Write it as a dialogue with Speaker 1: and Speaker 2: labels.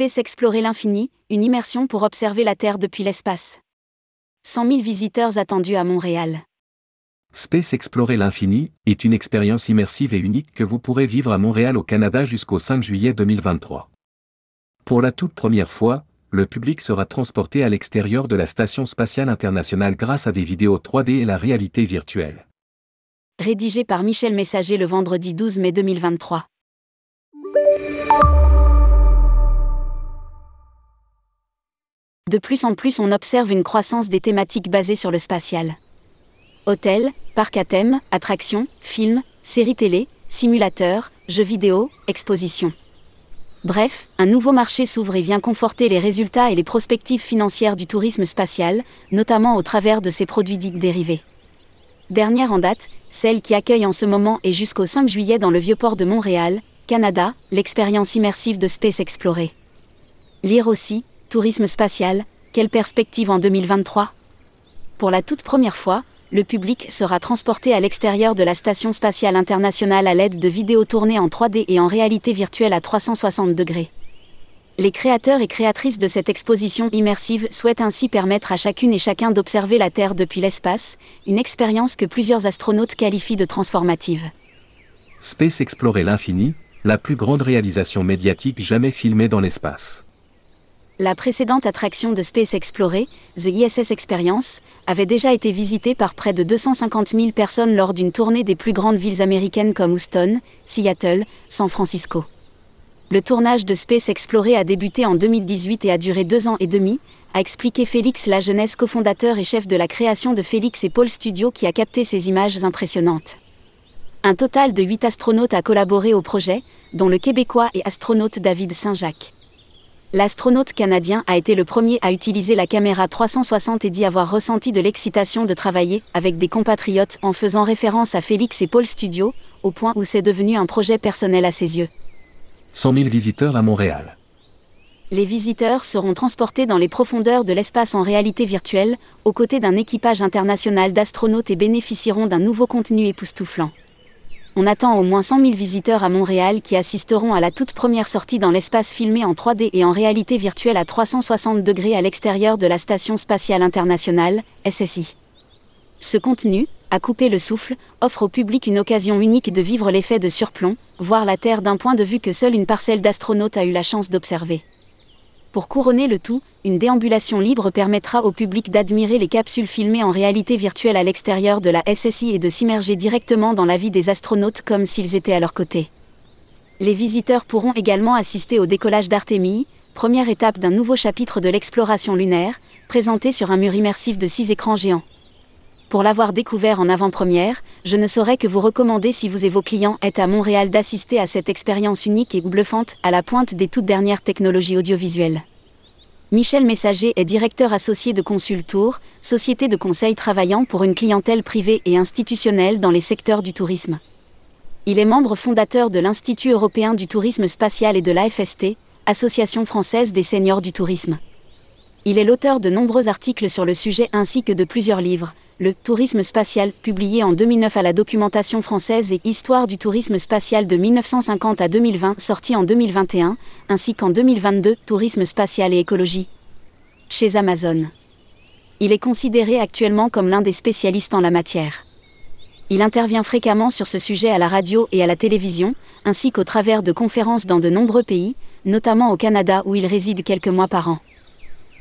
Speaker 1: Space Explorer l'infini, une immersion pour observer la Terre depuis l'espace. 100 000 visiteurs attendus à Montréal.
Speaker 2: Space Explorer l'infini est une expérience immersive et unique que vous pourrez vivre à Montréal au Canada jusqu'au 5 juillet 2023. Pour la toute première fois, le public sera transporté à l'extérieur de la Station spatiale internationale grâce à des vidéos 3D et la réalité virtuelle.
Speaker 1: Rédigé par Michel Messager le vendredi 12 mai 2023. De plus en plus on observe une croissance des thématiques basées sur le spatial. Hôtels, parcs à thème, attractions, films, séries télé, simulateurs, jeux vidéo, expositions. Bref, un nouveau marché s'ouvre et vient conforter les résultats et les prospectives financières du tourisme spatial, notamment au travers de ses produits dits dérivés. Dernière en date, celle qui accueille en ce moment et jusqu'au 5 juillet dans le Vieux-Port de Montréal, Canada, l'expérience immersive de Space Explorer. Lire aussi, Tourisme spatial, quelle perspective en 2023 Pour la toute première fois, le public sera transporté à l'extérieur de la Station spatiale internationale à l'aide de vidéos tournées en 3D et en réalité virtuelle à 360 degrés. Les créateurs et créatrices de cette exposition immersive souhaitent ainsi permettre à chacune et chacun d'observer la Terre depuis l'espace, une expérience que plusieurs astronautes qualifient de transformative.
Speaker 2: Space Explorer l'infini, la plus grande réalisation médiatique jamais filmée dans l'espace.
Speaker 1: La précédente attraction de Space Explorer, The ISS Experience, avait déjà été visitée par près de 250 000 personnes lors d'une tournée des plus grandes villes américaines comme Houston, Seattle, San Francisco. Le tournage de Space Explorer a débuté en 2018 et a duré deux ans et demi, a expliqué Félix Lajeunesse, cofondateur et chef de la création de Félix et Paul Studio qui a capté ces images impressionnantes. Un total de huit astronautes a collaboré au projet, dont le Québécois et astronaute David Saint-Jacques. L'astronaute canadien a été le premier à utiliser la caméra 360 et dit avoir ressenti de l'excitation de travailler avec des compatriotes en faisant référence à Félix et Paul Studio, au point où c'est devenu un projet personnel à ses yeux.
Speaker 2: 100 000 visiteurs à Montréal.
Speaker 1: Les visiteurs seront transportés dans les profondeurs de l'espace en réalité virtuelle, aux côtés d'un équipage international d'astronautes et bénéficieront d'un nouveau contenu époustouflant on attend au moins 100 000 visiteurs à Montréal qui assisteront à la toute première sortie dans l'espace filmé en 3D et en réalité virtuelle à 360 degrés à l'extérieur de la Station spatiale internationale, SSI. Ce contenu, à couper le souffle, offre au public une occasion unique de vivre l'effet de surplomb, voir la Terre d'un point de vue que seule une parcelle d'astronautes a eu la chance d'observer. Pour couronner le tout, une déambulation libre permettra au public d'admirer les capsules filmées en réalité virtuelle à l'extérieur de la SSI et de s'immerger directement dans la vie des astronautes comme s'ils étaient à leur côté. Les visiteurs pourront également assister au décollage d'Artémis, première étape d'un nouveau chapitre de l'exploration lunaire, présenté sur un mur immersif de six écrans géants. Pour l'avoir découvert en avant-première, je ne saurais que vous recommander si vous et vos clients êtes à Montréal d'assister à cette expérience unique et bluffante à la pointe des toutes dernières technologies audiovisuelles. Michel Messager est directeur associé de Consultour, société de conseil travaillant pour une clientèle privée et institutionnelle dans les secteurs du tourisme. Il est membre fondateur de l'Institut européen du tourisme spatial et de l'AFST, Association française des seniors du tourisme. Il est l'auteur de nombreux articles sur le sujet ainsi que de plusieurs livres, le Tourisme spatial, publié en 2009 à la documentation française et Histoire du tourisme spatial de 1950 à 2020, sorti en 2021, ainsi qu'en 2022, Tourisme spatial et écologie. Chez Amazon. Il est considéré actuellement comme l'un des spécialistes en la matière. Il intervient fréquemment sur ce sujet à la radio et à la télévision, ainsi qu'au travers de conférences dans de nombreux pays, notamment au Canada où il réside quelques mois par an.